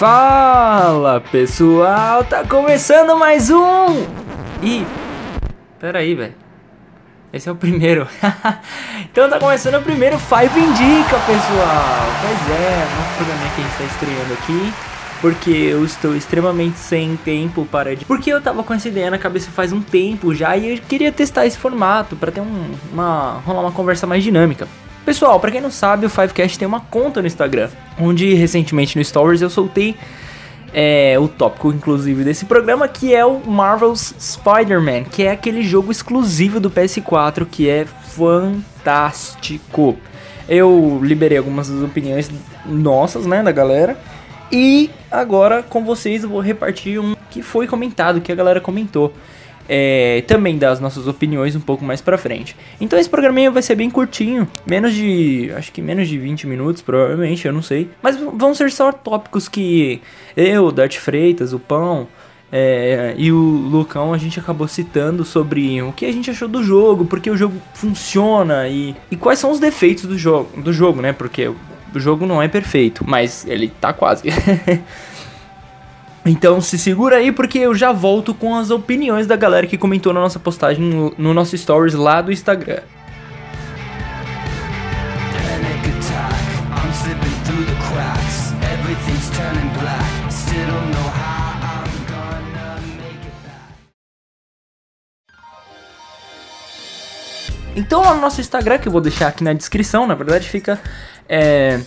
Fala pessoal, tá começando mais um! Ih, peraí, velho. Esse é o primeiro. então tá começando o primeiro Five Indica, pessoal. Pois é, nosso programinha que a gente tá estreando aqui. Porque eu estou extremamente sem tempo para. Porque eu tava com essa ideia na cabeça faz um tempo já e eu queria testar esse formato para ter um, uma. rolar uma conversa mais dinâmica. Pessoal, para quem não sabe, o Fivecast tem uma conta no Instagram, onde recentemente no Stories eu soltei é, o tópico, inclusive, desse programa, que é o Marvel's Spider-Man, que é aquele jogo exclusivo do PS4 que é fantástico. Eu liberei algumas das opiniões nossas, né, da galera. E agora com vocês eu vou repartir um que foi comentado, que a galera comentou é, também dar as nossas opiniões um pouco mais pra frente. Então esse programinha vai ser bem curtinho, menos de, acho que menos de 20 minutos, provavelmente, eu não sei. Mas vão ser só tópicos que eu, Dart Freitas, o Pão é, e o Lucão a gente acabou citando sobre o que a gente achou do jogo, porque o jogo funciona e, e quais são os defeitos do jogo, do jogo, né? Porque o jogo não é perfeito, mas ele tá quase. Então se segura aí porque eu já volto com as opiniões da galera que comentou na nossa postagem no, no nosso stories lá do Instagram. Então lá no nosso Instagram, que eu vou deixar aqui na descrição, na verdade fica é,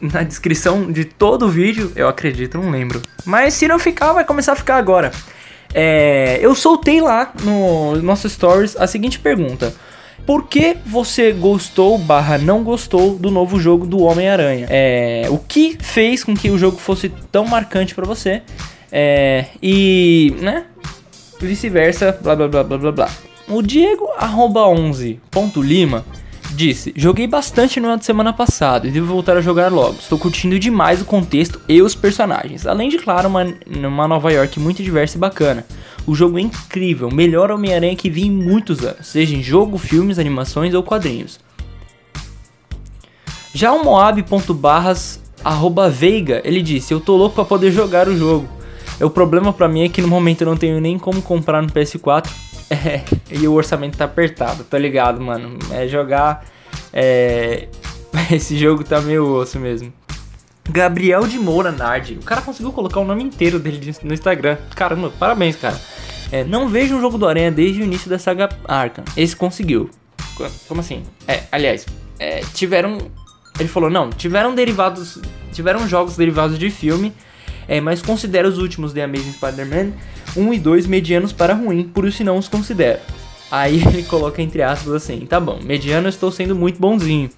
na descrição de todo o vídeo, eu acredito, não lembro. Mas se não ficar, vai começar a ficar agora. É, eu soltei lá no nosso stories a seguinte pergunta. Por que você gostou barra não gostou do novo jogo do Homem-Aranha? É, o que fez com que o jogo fosse tão marcante para você? É, e, né? Vice-versa, blá blá blá blá blá blá. O Diego arroba 11.lima Disse, joguei bastante no ano de semana passado e devo voltar a jogar logo. Estou curtindo demais o contexto e os personagens. Além de, claro, uma, uma Nova York muito diversa e bacana. O jogo é incrível, melhor Homem-Aranha que vi em muitos anos, seja em jogo, filmes, animações ou quadrinhos. Já o Moab.barras Veiga, ele disse, eu tô louco pra poder jogar o jogo. O problema para mim é que no momento eu não tenho nem como comprar no PS4 é, e o orçamento tá apertado, tá ligado, mano? É jogar. É, esse jogo tá meio osso mesmo. Gabriel de Moura Nardi. O cara conseguiu colocar o nome inteiro dele no Instagram. Caramba, parabéns, cara. É, não vejo um jogo do Aranha desde o início da saga Arkham. Esse conseguiu. Como assim? É, aliás, é, tiveram. Ele falou, não, tiveram derivados. Tiveram jogos derivados de filme é, mas considera os últimos The Amazing Spider-Man 1 e 2 medianos para ruim, por isso não os considero. Aí ele coloca entre aspas assim, tá bom, mediano eu estou sendo muito bonzinho.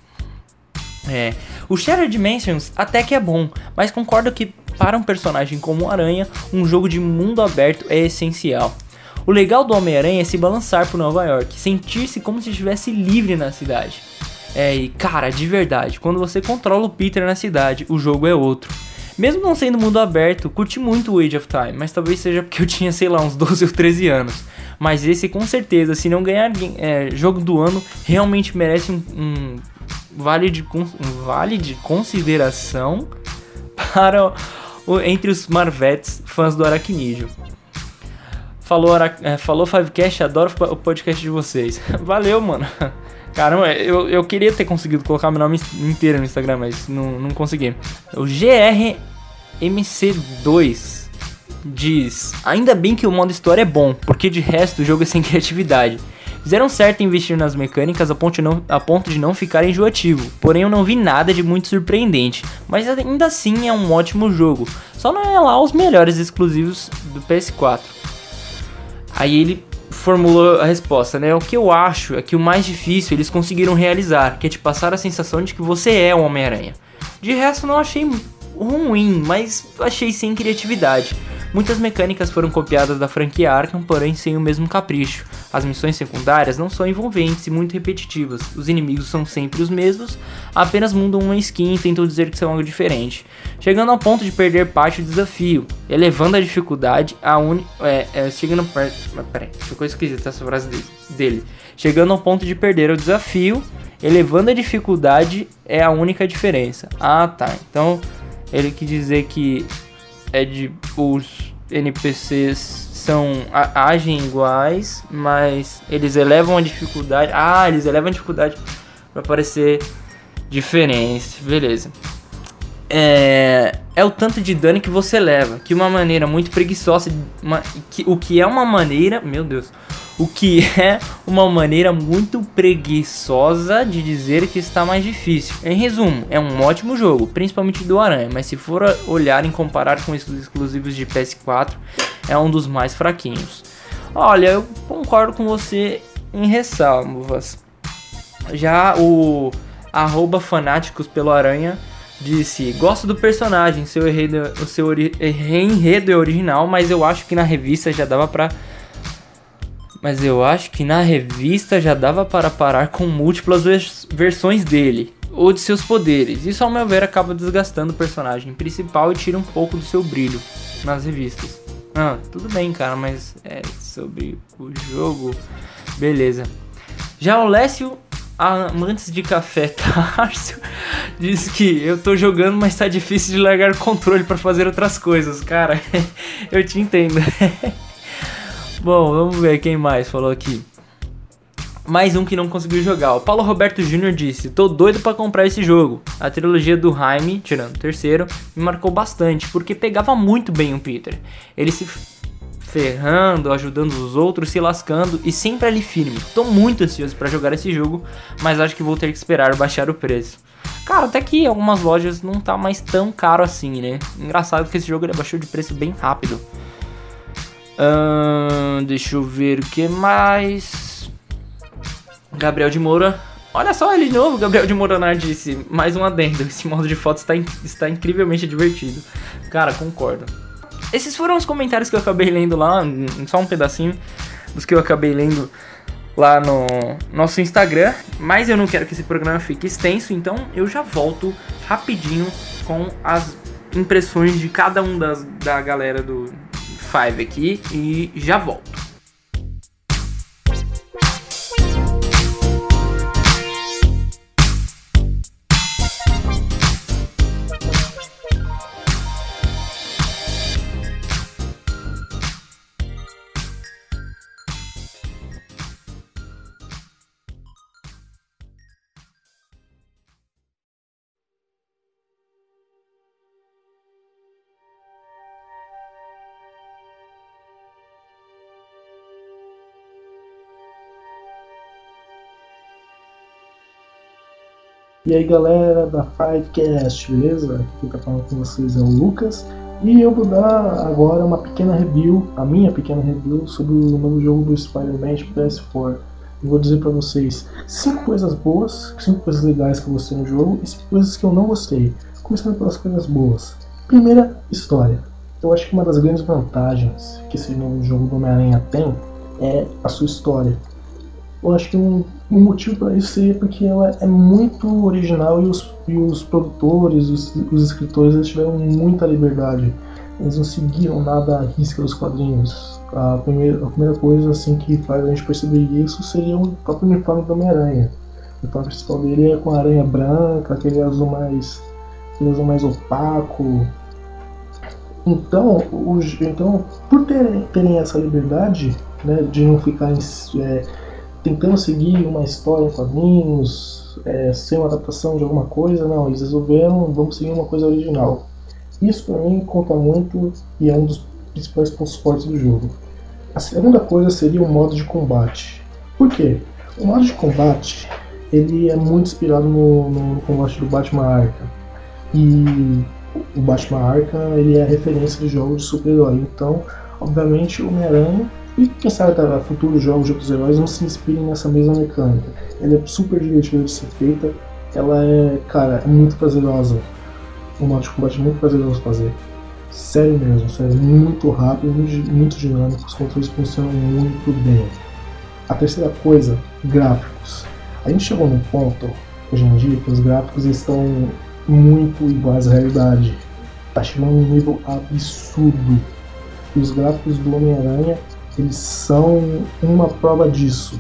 É, o Shattered Dimensions até que é bom, mas concordo que para um personagem como Aranha, um jogo de mundo aberto é essencial. O legal do Homem-Aranha é se balançar por Nova York, sentir-se como se estivesse livre na cidade. É, e cara, de verdade, quando você controla o Peter na cidade, o jogo é outro. Mesmo não sendo mundo aberto, curti muito o Age of Time, mas talvez seja porque eu tinha, sei lá, uns 12 ou 13 anos. Mas esse com certeza, se não ganhar é, jogo do ano, realmente merece um, um, vale, de, um vale de consideração para o, entre os Marvetes fãs do Aracnídeo. Falou, é, falou Fivecast, adoro o podcast de vocês. Valeu, mano. Caramba, eu, eu queria ter conseguido colocar meu nome inteiro no Instagram, mas não, não consegui. O GRMC2 diz: Ainda bem que o modo história é bom, porque de resto o jogo é sem criatividade. Fizeram certo em investir nas mecânicas a ponto, não, a ponto de não ficar enjoativo, porém eu não vi nada de muito surpreendente, mas ainda assim é um ótimo jogo, só não é lá os melhores exclusivos do PS4. Aí ele formulou a resposta, né? O que eu acho é que o mais difícil eles conseguiram realizar, que é te passar a sensação de que você é o Homem-Aranha. De resto, não achei ruim, mas achei sem criatividade. Muitas mecânicas foram copiadas da franquia Arkham, porém sem o mesmo capricho. As missões secundárias não são envolventes e muito repetitivas. Os inimigos são sempre os mesmos, apenas mudam uma skin e tentam dizer que são algo diferente. Chegando ao ponto de perder parte do desafio, elevando a dificuldade a uni... É, é, chegando... Peraí, ficou esquisita essa frase dele. Chegando ao ponto de perder o desafio, elevando a dificuldade é a única diferença. Ah, tá. Então Ele quis dizer que é de os NPCs são agem iguais, mas eles elevam a dificuldade. Ah, eles elevam a dificuldade para parecer diferente. Beleza. É, é o tanto de dano que você leva, que uma maneira muito preguiçosa, uma, que, o que é uma maneira, meu Deus, o que é uma maneira muito preguiçosa de dizer que está mais difícil. Em resumo, é um ótimo jogo, principalmente do Aranha, mas se for olhar e comparar com os exclusivos de PS4, é um dos mais fraquinhos. Olha, eu concordo com você em ressalvas. Já o arroba fanáticos pelo Aranha disse: Gosto do personagem, seu enredo, o seu enredo é original, mas eu acho que na revista já dava pra. Mas eu acho que na revista já dava para parar com múltiplas vers versões dele ou de seus poderes. Isso, ao meu ver, acaba desgastando o personagem principal e tira um pouco do seu brilho nas revistas. Ah, tudo bem, cara, mas é sobre o jogo. Beleza. Já o Lécio Amantes de Café Tárcio diz que eu tô jogando, mas tá difícil de largar o controle para fazer outras coisas. Cara, eu te entendo. Bom, vamos ver quem mais falou aqui. Mais um que não conseguiu jogar. O Paulo Roberto Jr. disse: Tô doido para comprar esse jogo. A trilogia do Jaime, tirando o terceiro, me marcou bastante, porque pegava muito bem o Peter. Ele se ferrando, ajudando os outros, se lascando e sempre ali firme. Tô muito ansioso para jogar esse jogo, mas acho que vou ter que esperar baixar o preço. Cara, até que algumas lojas não tá mais tão caro assim, né? Engraçado que esse jogo ele baixou de preço bem rápido. Hum, deixa eu ver o que mais. Gabriel de Moura. Olha só ele de novo, Gabriel de Mouranar disse. Mais um adendo. Esse modo de foto está, in está incrivelmente divertido. Cara, concordo. Esses foram os comentários que eu acabei lendo lá, só um pedacinho dos que eu acabei lendo lá no nosso Instagram. Mas eu não quero que esse programa fique extenso, então eu já volto rapidinho com as impressões de cada um das, da galera do Five aqui e já volto. E aí galera da Fivecast, beleza? Aqui quem tá falando com vocês é o Lucas e eu vou dar agora uma pequena review, a minha pequena review sobre o novo jogo do Spider-Man de PS4. Eu vou dizer para vocês cinco coisas boas, cinco coisas legais que eu gostei no jogo e cinco coisas que eu não gostei. Começando pelas coisas boas. Primeira, história. Eu acho que uma das grandes vantagens que esse novo jogo do Homem-Aranha tem é a sua história. Eu acho que um o motivo para isso seria porque ela é muito original e os, e os produtores, os, os escritores, eles tiveram muita liberdade. Eles não seguiram nada à risca dos quadrinhos. A primeira, a primeira coisa assim que faz a gente perceber isso seria o próprio uniforme do Homem-Aranha. O uniforme principal dele é com a aranha branca, aquele azul mais, aquele azul mais opaco. Então, os, então por terem, terem essa liberdade né, de não ficar é, tentando seguir uma história em quadrinhos, é, ser uma adaptação de alguma coisa, não, eles resolveram, vamos seguir uma coisa original. Isso para mim conta muito e é um dos principais pontos fortes do jogo. A segunda coisa seria o modo de combate. Por quê? O modo de combate ele é muito inspirado no, no combate do Batman Arkham. E o Batman Arkham ele é referência de jogos de super-herói. Então, obviamente, o Homem-Aranha e quem sabe tá, futuros jogos de outros heróis não se inspirem nessa mesma mecânica. Ela é super divertida de ser feita, ela é, cara, é muito prazerosa. O modo de combate é muito prazeroso fazer. Sério mesmo, sério, muito rápido, muito dinâmico, os controles funcionam muito bem. A terceira coisa, gráficos. A gente chegou num ponto, hoje em dia, que os gráficos estão muito iguais à realidade. Tá chegando um nível absurdo. E os gráficos do Homem-Aranha eles são uma prova disso.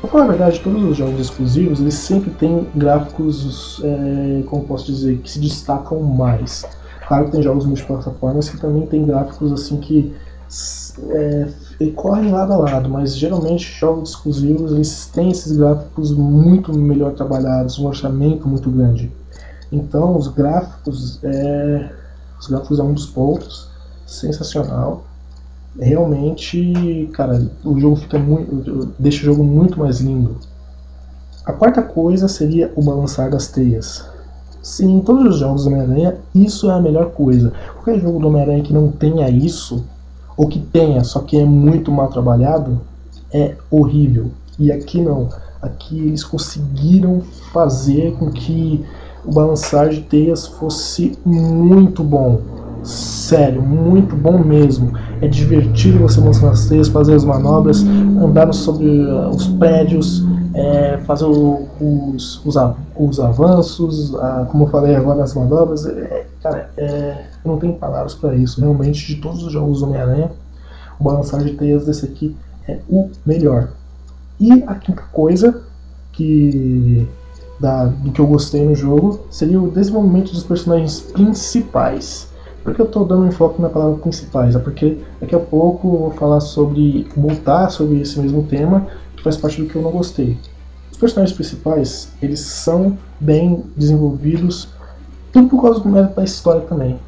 Pra falar a verdade, todos os jogos exclusivos eles sempre têm gráficos, é, como posso dizer, que se destacam mais. Claro que tem jogos multiplataformas que também tem gráficos assim que é, correm lado a lado, mas geralmente jogos exclusivos eles têm esses gráficos muito melhor trabalhados, um orçamento muito grande. Então os gráficos é, os gráficos é um dos pontos sensacional. Realmente, cara, o jogo fica muito, deixa o jogo muito mais lindo. A quarta coisa seria o balançar das teias. Sim, em todos os jogos do Homem-Aranha, isso é a melhor coisa. Qualquer jogo do Homem-Aranha que não tenha isso, ou que tenha, só que é muito mal trabalhado, é horrível. E aqui não. Aqui eles conseguiram fazer com que o balançar de teias fosse muito bom. Sério, muito bom mesmo. É divertido você balançar as teias, fazer as manobras, andar sobre uh, os prédios, é, fazer o, os, os, os, avanços, a, como eu falei agora nas manobras. É, cara, é, eu não tenho palavras para isso. Realmente, de todos os jogos do Homem-Aranha, o balançar de teias desse aqui é o melhor. E a quinta coisa que da, do que eu gostei no jogo seria o desenvolvimento dos personagens principais. Por que eu estou dando enfoque na palavra principais? É porque daqui a pouco eu vou falar sobre, voltar sobre esse mesmo tema, que faz parte do que eu não gostei. Os personagens principais, eles são bem desenvolvidos, tudo por causa do mérito da história também.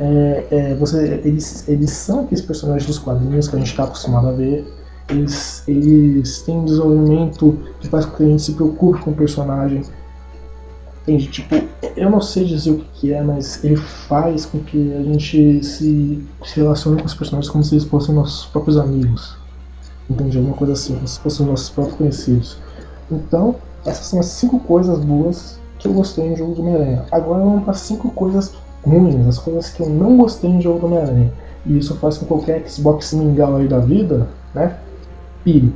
É, é, você, eles, eles são aqueles personagens dos quadrinhos que a gente está acostumado a ver. Eles, eles têm um desenvolvimento que faz com que a gente se preocupe com o personagem. Entende? Tipo, eu não sei dizer o que, é, mas ele faz com que a gente se, se relacione com os personagens como se eles fossem nossos próprios amigos. Entende? Alguma coisa assim, como se fossem nossos próprios conhecidos. Então, essas são as cinco coisas boas que eu gostei no jogo do Homem-Aranha. Agora vamos para cinco coisas ruins, as coisas que eu não gostei no jogo do Homem-Aranha. E isso faz com qualquer Xbox mingau aí da vida, né? Pire.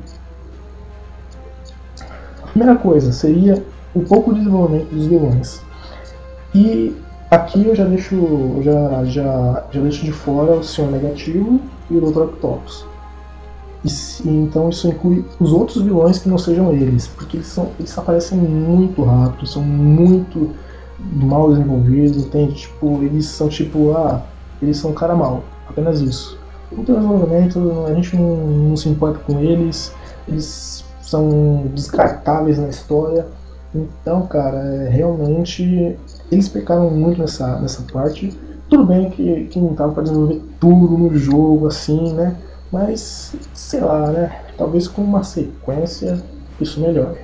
A primeira coisa seria o pouco desenvolvimento dos vilões. E aqui eu já deixo, já, já, já deixo de fora o Senhor Negativo e o Dr. Octopus. E, então isso inclui os outros vilões que não sejam eles, porque eles, são, eles aparecem muito rápido, são muito mal desenvolvidos, entende? Tipo, eles são tipo, ah, eles são cara mal, apenas isso. Tem desenvolvimento, a gente não, não se importa com eles, eles são descartáveis na história. Então, cara, é, realmente eles pecaram muito nessa, nessa parte. Tudo bem que, que não tava para desenvolver tudo no jogo, assim, né? Mas, sei lá, né? Talvez com uma sequência isso melhore.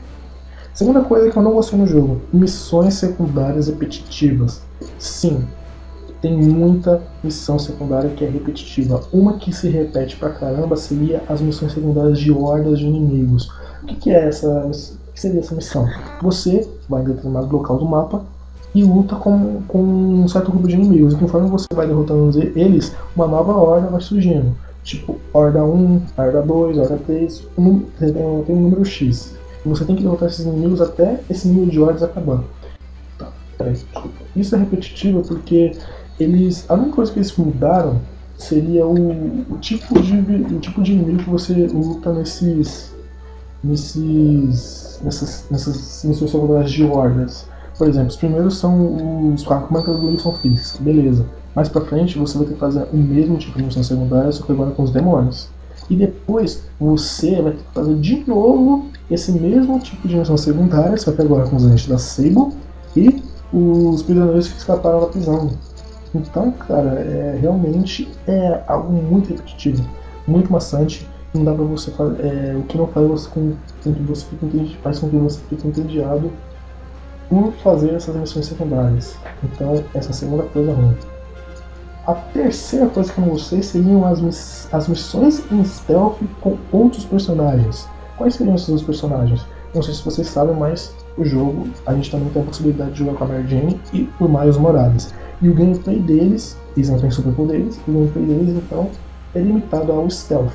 Segunda coisa que eu não gostei no jogo: missões secundárias repetitivas. Sim, tem muita missão secundária que é repetitiva. Uma que se repete pra caramba seria as missões secundárias de hordas de inimigos. O que, que é essa? Que seria essa missão? Você vai em determinado local do mapa e luta com, com um certo grupo de inimigos. E conforme você vai derrotando eles, uma nova horda vai surgindo. Tipo, Horda 1, Horda 2, Horda 3, um, tem um número X. Você tem que derrotar esses inimigos até esse número de hordas acabar. Tá, peraí, desculpa. Isso é repetitivo porque eles. A única coisa que eles mudaram seria o, o, tipo, de, o tipo de inimigo que você luta nesses. nesses. Nessas, nessas missões secundárias de hordas. Por exemplo, os primeiros são os comandos do Wilson Fix, beleza. Mais pra frente você vai ter que fazer o mesmo tipo de missão secundária, só que agora com os demônios. E depois você vai ter que fazer de novo esse mesmo tipo de missão secundária, só que agora com os agentes da Sable e os prisioneiros que escaparam da prisão. Então, cara, é, realmente é algo muito repetitivo, muito maçante. Não dá pra você fazer. É, o que não faz você com que você fique faz com que você fique entediado por fazer essas missões secundárias. Então, essa é a segunda coisa ruim. A terceira coisa que eu gostei seriam as, miss as missões em stealth com outros personagens. Quais seriam esses outros personagens? Não sei se vocês sabem, mas o jogo a gente também tem a possibilidade de jogar com a Mary Jane e o Miles Morales. E o gameplay deles, eles não têm superpoderes, o gameplay deles então é limitado ao stealth.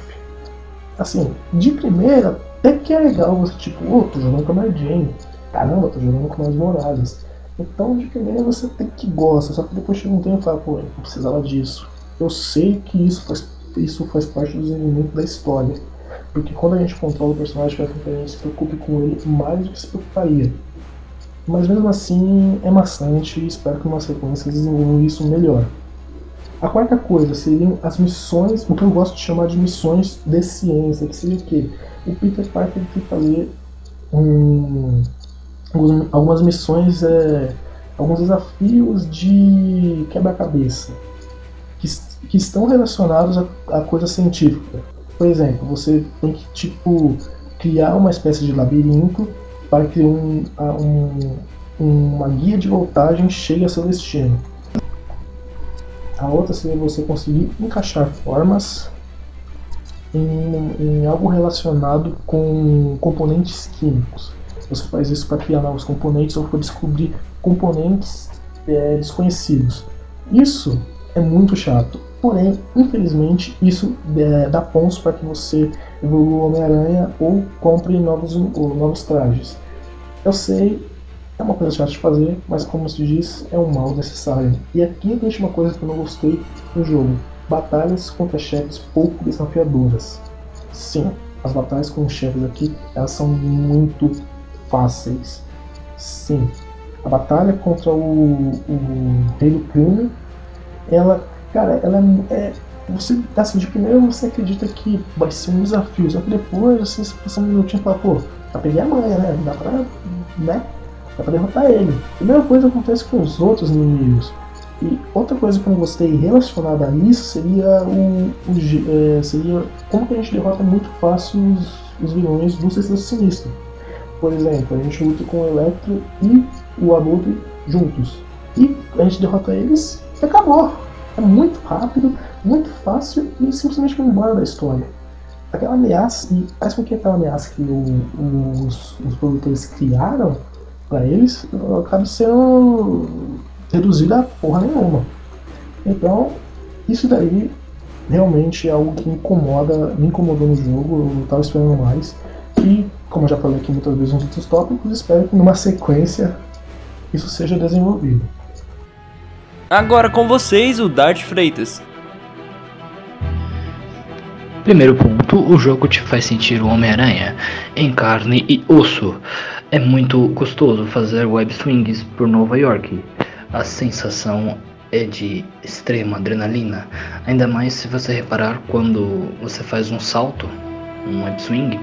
Assim, de primeira, até que é legal você, tipo, oh, tô jogando com a Mary Jane. Caramba, tô jogando com Miles Morales. Então, de primeira você tem que gosta, só que depois chega um tempo e fala, pô, eu precisava disso. Eu sei que isso faz, isso faz parte do desenvolvimento da história. Porque quando a gente controla o personagem, faz com que a gente se preocupe com ele mais do que se preocuparia. Mas mesmo assim é maçante e espero que uma sequência desenvolva isso melhor. A quarta coisa seriam as missões, o que eu gosto de chamar de missões de ciência, que seria o quê? O Peter Parker tem que fazer um, algumas missões, é, alguns desafios de quebra-cabeça que, que estão relacionados a, a coisa científica. Por exemplo, você tem que tipo criar uma espécie de labirinto para que um, um, uma guia de voltagem chegue a seu destino. A outra seria você conseguir encaixar formas em, em algo relacionado com componentes químicos. Você faz isso para criar novos componentes ou para descobrir componentes é, desconhecidos. Isso é muito chato. Porém, infelizmente, isso é, dá pontos para que você evolua Homem-Aranha ou compre novos, ou novos trajes. Eu sei, é uma coisa chata de fazer, mas como se diz, é um mal necessário. E aqui eu deixo uma coisa que eu não gostei no jogo: batalhas contra chefes pouco desafiadoras. Sim, as batalhas com chefes aqui elas são muito fáceis. Sim, a batalha contra o, o Rei do Crime, ela, cara, ela é, é você, assim, de primeiro você acredita que vai ser um desafio, só que depois você passa um minutinho e fala, pô, já peguei a manha, né? Dá pra, né? Dá pra derrotar ele. A primeira coisa acontece com os outros inimigos. E outra coisa que eu gostei relacionada a isso seria o, o é, seria como que a gente derrota muito fácil os, os vilões do Sexto Sinistro. Por exemplo, a gente luta com o Electro e o Abutre juntos. E a gente derrota eles e acabou. É muito rápido, muito fácil e simplesmente vai embora da história. Aquela ameaça, e com que aquela ameaça que o, os, os produtores criaram para eles acabe sendo reduzida a porra nenhuma. Então, isso daí realmente é algo que me incomoda, me incomodou no jogo, eu não estava esperando mais. E, como eu já falei aqui muitas vezes nos outros tópicos, espero que numa sequência isso seja desenvolvido. Agora com vocês, o Dart Freitas. Primeiro ponto, o jogo te faz sentir o Homem-Aranha em carne e osso. É muito gostoso fazer web swings por Nova York. A sensação é de extrema adrenalina, ainda mais se você reparar quando você faz um salto, um web swing,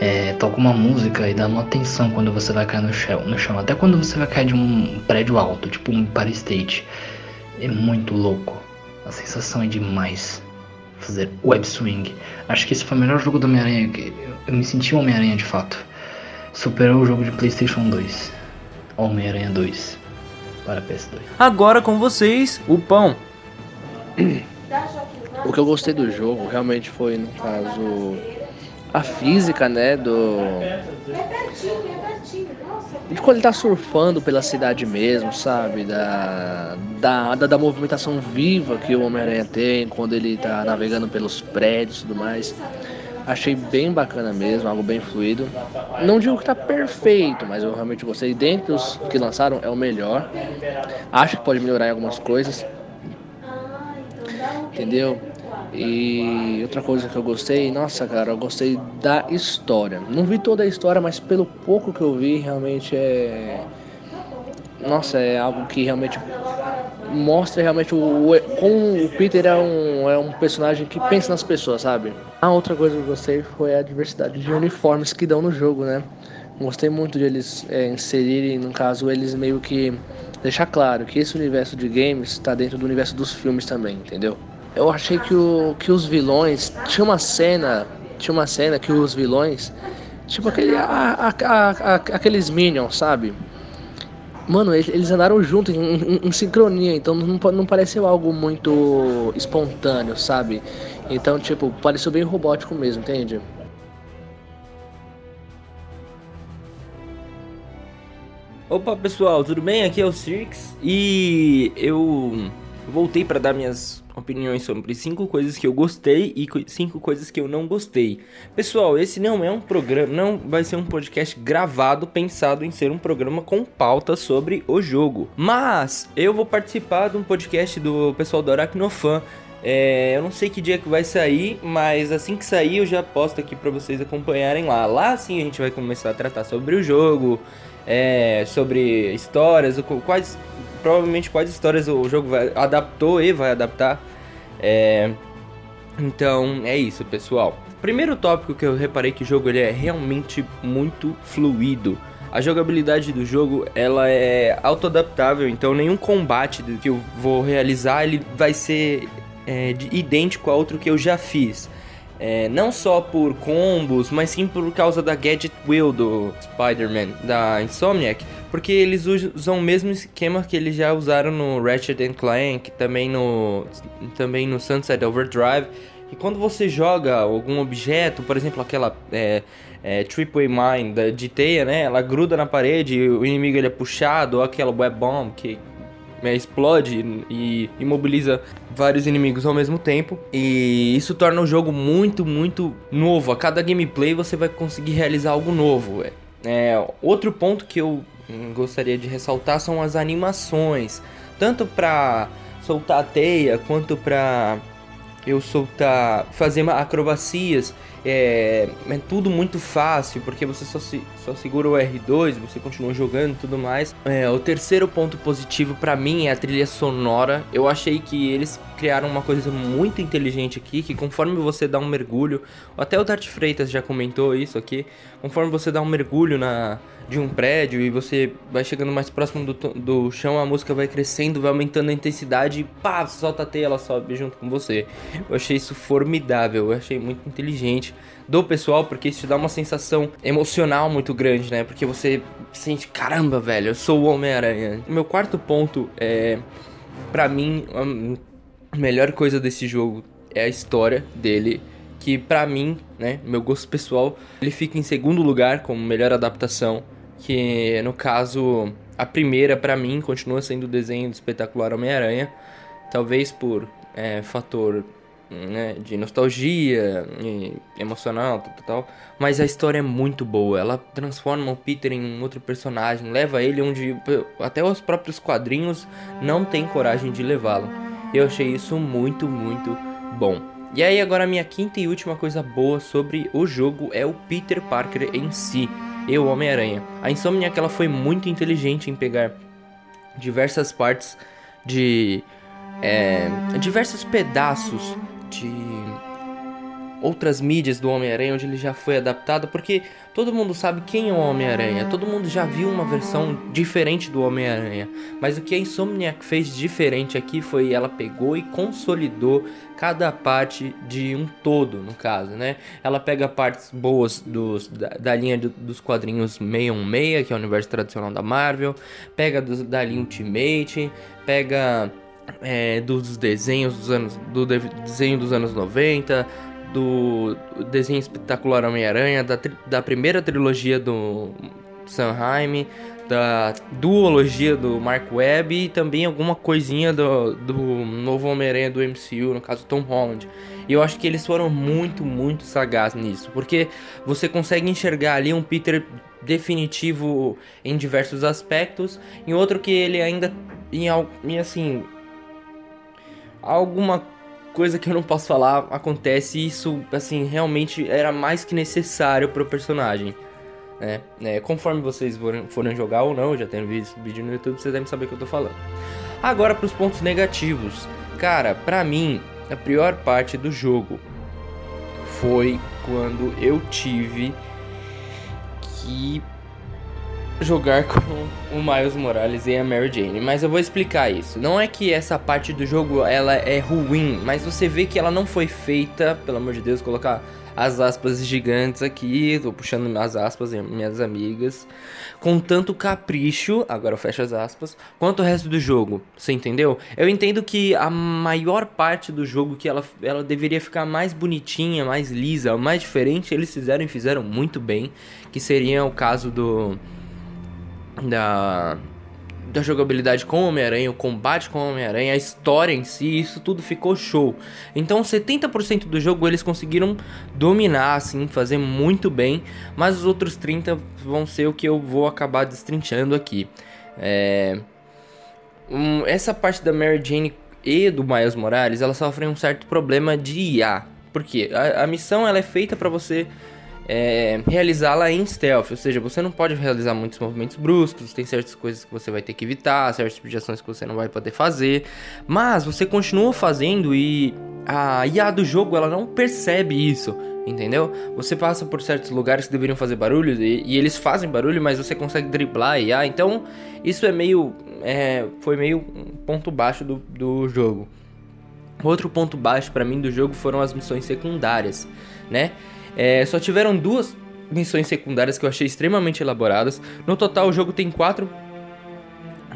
é, toca uma música e dá uma atenção quando você vai cair no chão, no chão, até quando você vai cair de um prédio alto, tipo um Empire State. É muito louco. A sensação é demais fazer web swing. Acho que esse foi o melhor jogo do Homem-Aranha. Eu me senti um Homem-Aranha de fato. Superou o jogo de PlayStation 2. Homem-Aranha 2 para PS2. Agora com vocês, o pão. O que eu gostei do jogo realmente foi, no caso, a física, né, do de quando ele tá surfando pela cidade mesmo, sabe? Da, da, da, da movimentação viva que o Homem-Aranha tem quando ele tá navegando pelos prédios e tudo mais. Achei bem bacana mesmo, algo bem fluido. Não digo que tá perfeito, mas eu realmente gostei. Dentre os que lançaram, é o melhor. Acho que pode melhorar em algumas coisas. Entendeu? E outra coisa que eu gostei, nossa cara, eu gostei da história. Não vi toda a história, mas pelo pouco que eu vi, realmente é. Nossa, é algo que realmente mostra realmente o, o como o Peter é um, é um personagem que pensa nas pessoas, sabe? A outra coisa que eu gostei foi a diversidade de uniformes que dão no jogo, né? Gostei muito de eles é, inserirem, no caso, eles meio que deixar claro que esse universo de games está dentro do universo dos filmes também, entendeu? Eu achei que, o, que os vilões. Tinha uma cena. Tinha uma cena que os vilões. Tipo aquele, a, a, a, aqueles Minions, sabe? Mano, eles andaram juntos em, em, em, sincronia, então não, não pareceu algo muito espontâneo, sabe? Então, tipo, pareceu bem robótico mesmo, entende? Opa pessoal, tudo bem? Aqui é o Cirx e eu voltei para dar minhas opiniões sobre cinco coisas que eu gostei e cinco coisas que eu não gostei. Pessoal, esse não é um programa, não vai ser um podcast gravado pensado em ser um programa com pauta sobre o jogo. Mas eu vou participar de um podcast do pessoal do Aracnofan. É, eu não sei que dia que vai sair, mas assim que sair eu já posto aqui para vocês acompanharem lá. Lá sim a gente vai começar a tratar sobre o jogo, é, sobre histórias, quais provavelmente quais histórias o jogo vai, adaptou e vai adaptar. É, então é isso, pessoal. Primeiro tópico que eu reparei que o jogo ele é realmente muito fluido. A jogabilidade do jogo ela é autoadaptável, então nenhum combate que eu vou realizar ele vai ser é, idêntico a outro que eu já fiz. É, não só por combos, mas sim por causa da Gadget Wheel do Spider-Man, da Insomniac, porque eles usam o mesmo esquema que eles já usaram no Ratchet Clank, também no, também no Sunset Overdrive. E quando você joga algum objeto, por exemplo, aquela é, é, Mine de teia, né? Ela gruda na parede e o inimigo ele é puxado, ou aquela Web Bomb que né, explode e imobiliza vários inimigos ao mesmo tempo. E isso torna o jogo muito, muito novo. A cada gameplay você vai conseguir realizar algo novo. É, outro ponto que eu gostaria de ressaltar são as animações. Tanto para soltar a teia, quanto para eu soltar, fazer acrobacias é, é tudo muito fácil, porque você só, se, só segura o R2, você continua jogando e tudo mais. É, o terceiro ponto positivo para mim é a trilha sonora. Eu achei que eles criaram uma coisa muito inteligente aqui, que conforme você dá um mergulho, até o Tart Freitas já comentou isso aqui, conforme você dá um mergulho na de um prédio e você vai chegando mais próximo do, do chão, a música vai crescendo, vai aumentando a intensidade e pá, solta a teia, ela sobe junto com você. Eu achei isso formidável, eu achei muito inteligente do pessoal, porque isso te dá uma sensação emocional muito grande, né? Porque você sente, caramba, velho, eu sou o Homem-Aranha. Meu quarto ponto é, para mim, a melhor coisa desse jogo é a história dele que para mim, né, meu gosto pessoal, ele fica em segundo lugar como melhor adaptação que no caso a primeira para mim continua sendo o desenho do espetacular Homem-Aranha, talvez por é, fator né, de nostalgia emocional, tal, tal, mas a história é muito boa. Ela transforma o Peter em um outro personagem, leva ele onde até os próprios quadrinhos não têm coragem de levá-lo. Eu achei isso muito, muito bom. E aí agora a minha quinta e última coisa boa sobre o jogo é o Peter Parker em si e o Homem-Aranha. A Insomniac ela foi muito inteligente em pegar diversas partes de é, diversos pedaços de outras mídias do Homem-Aranha onde ele já foi adaptado, porque todo mundo sabe quem é o Homem-Aranha, todo mundo já viu uma versão diferente do Homem-Aranha, mas o que a Insomniac fez diferente aqui foi ela pegou e consolidou cada parte de um todo, no caso, né? Ela pega partes boas dos, da, da linha de, dos quadrinhos 616, que é o universo tradicional da Marvel, pega da linha Ultimate, pega é, dos desenhos dos anos do desenho dos anos 90, do desenho espetacular Homem-Aranha, da, da primeira trilogia do Sanheim, da duologia do Mark Webb e também alguma coisinha do, do novo Homem-Aranha do MCU, no caso Tom Holland. E eu acho que eles foram muito, muito sagazes nisso, porque você consegue enxergar ali um Peter definitivo em diversos aspectos, em outro que ele ainda em assim alguma coisa que eu não posso falar acontece e isso, assim, realmente era mais que necessário pro personagem. Né? É, conforme vocês forem, jogar ou não, já tenho visto vídeo no YouTube, vocês devem saber o que eu tô falando. Agora pros pontos negativos. Cara, pra mim, a pior parte do jogo foi quando eu tive que jogar com o Miles Morales e a Mary Jane, mas eu vou explicar isso. Não é que essa parte do jogo ela é ruim, mas você vê que ela não foi feita, pelo amor de Deus, colocar as aspas gigantes aqui, tô puxando as aspas, minhas amigas, com tanto capricho, agora eu fecho as aspas, quanto o resto do jogo, você entendeu? Eu entendo que a maior parte do jogo que ela, ela deveria ficar mais bonitinha, mais lisa, mais diferente, eles fizeram e fizeram muito bem, que seria o caso do da, da jogabilidade com o Homem-Aranha, o combate com o Homem-Aranha, a história em si, isso tudo ficou show. Então 70% do jogo eles conseguiram dominar, assim, fazer muito bem, mas os outros 30% vão ser o que eu vou acabar destrinchando aqui. É... Um, essa parte da Mary Jane e do Miles Morales, ela sofre um certo problema de IA. Porque a, a missão ela é feita para você é, realizá-la em stealth, ou seja, você não pode realizar muitos movimentos bruscos, tem certas coisas que você vai ter que evitar, certas tipos ações que você não vai poder fazer, mas você continua fazendo e a IA do jogo ela não percebe isso, entendeu? Você passa por certos lugares que deveriam fazer barulho e, e eles fazem barulho, mas você consegue driblar a IA, então isso é meio, é, foi meio um ponto baixo do, do jogo. Outro ponto baixo para mim do jogo foram as missões secundárias, né? É, só tiveram duas missões secundárias que eu achei extremamente elaboradas. No total, o jogo tem quatro.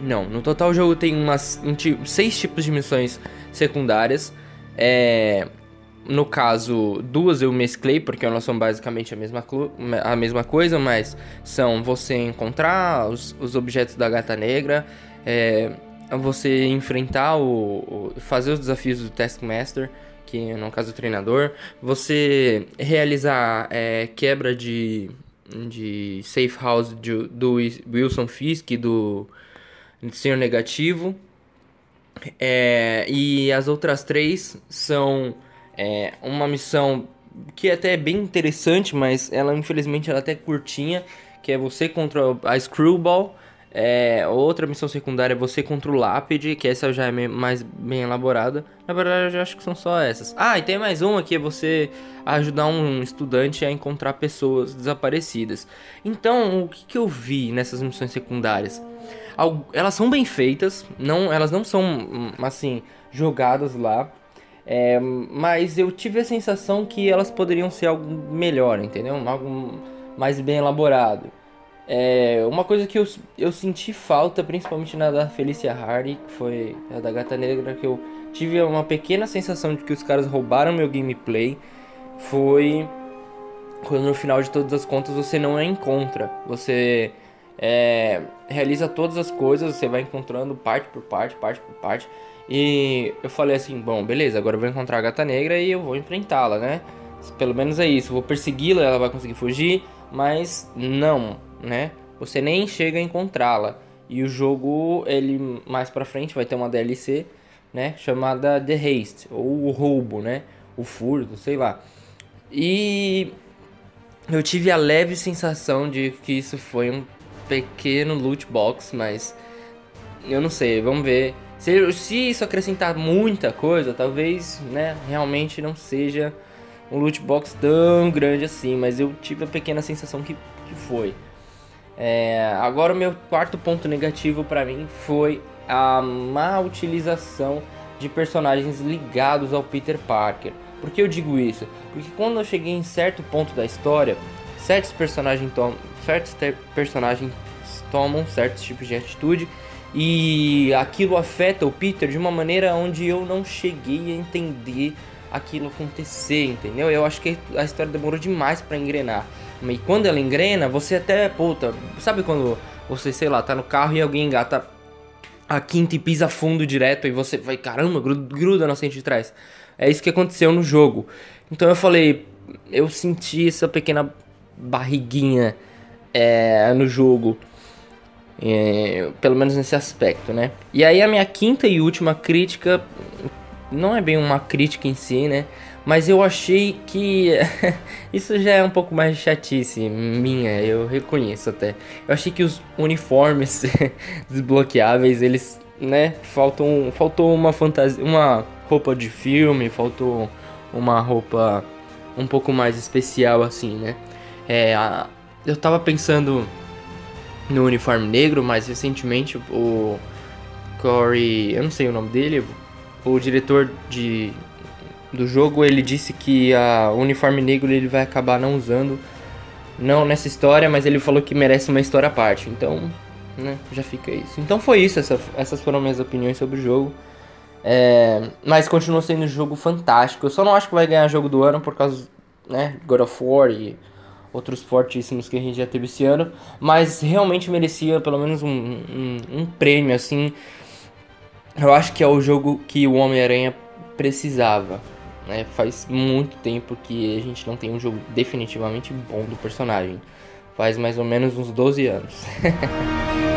Não, no total o jogo tem umas um, seis tipos de missões secundárias. É, no caso, duas eu mesclei porque elas são basicamente a mesma, a mesma coisa, mas são você encontrar os, os objetos da gata negra, é, você enfrentar o, o, fazer os desafios do Taskmaster que no caso o treinador, você realizar é, quebra de, de safe house de, do Wilson Fisk, do Senhor Negativo, é, e as outras três são é, uma missão que até é bem interessante, mas ela infelizmente ela é até curtinha, que é você contra a Screwball, é, outra missão secundária é você contra o Lápide, que essa já é mais bem elaborada. Na verdade, eu acho que são só essas. Ah, e tem mais uma que é você ajudar um estudante a encontrar pessoas desaparecidas. Então, o que, que eu vi nessas missões secundárias? Elas são bem feitas, não, elas não são, hum, assim, jogadas lá. É, mas eu tive a sensação que elas poderiam ser algo melhor, entendeu? Algo mais bem elaborado. É, uma coisa que eu, eu senti falta, principalmente na da Felicia Hardy, que foi a da Gata Negra, que eu tive uma pequena sensação de que os caras roubaram meu gameplay, foi quando no final de todas as contas você não a encontra. Você é, realiza todas as coisas, você vai encontrando parte por parte, parte por parte. E eu falei assim, bom, beleza, agora eu vou encontrar a Gata Negra e eu vou enfrentá-la, né? Pelo menos é isso, vou persegui-la, ela vai conseguir fugir, mas não né? Você nem chega a encontrá-la. E o jogo, ele mais pra frente vai ter uma DLC, né? Chamada The Haste, ou o roubo, né? O furto, sei lá. E eu tive a leve sensação de que isso foi um pequeno loot box, mas eu não sei, vamos ver. Se, se isso acrescentar muita coisa, talvez, né, realmente não seja um loot box tão grande assim, mas eu tive a pequena sensação que, que foi. É, agora o meu quarto ponto negativo para mim foi a má utilização de personagens ligados ao Peter Parker. Por que eu digo isso? Porque quando eu cheguei em certo ponto da história, certos personagens, tom certos personagens tomam certos tipos de atitude e aquilo afeta o Peter de uma maneira onde eu não cheguei a entender aquilo acontecer, entendeu? Eu acho que a história demorou demais para engrenar. E quando ela engrena, você até, puta, sabe quando você, sei lá, tá no carro e alguém engata a quinta e pisa fundo direto e você vai, caramba, gruda na frente de trás. É isso que aconteceu no jogo. Então eu falei, eu senti essa pequena barriguinha é, no jogo. É, pelo menos nesse aspecto, né? E aí a minha quinta e última crítica não é bem uma crítica em si, né? Mas eu achei que isso já é um pouco mais chatice minha, eu reconheço até. Eu achei que os uniformes desbloqueáveis, eles, né, faltam, faltou uma fantasia, uma roupa de filme, faltou uma roupa um pouco mais especial assim, né? É, a, eu tava pensando no uniforme negro, mas recentemente o Corey, eu não sei o nome dele, o diretor de do jogo, ele disse que a uniforme negro ele vai acabar não usando, não nessa história, mas ele falou que merece uma história à parte. Então, né, já fica isso. Então foi isso, essa, essas foram minhas opiniões sobre o jogo. É, mas continua sendo um jogo fantástico. Eu só não acho que vai ganhar jogo do ano por causa, né, God of War e outros fortíssimos que a gente já teve esse ano. Mas realmente merecia pelo menos um, um, um prêmio, assim. Eu acho que é o jogo que o Homem-Aranha precisava. Né? Faz muito tempo que a gente não tem um jogo definitivamente bom do personagem. Faz mais ou menos uns 12 anos.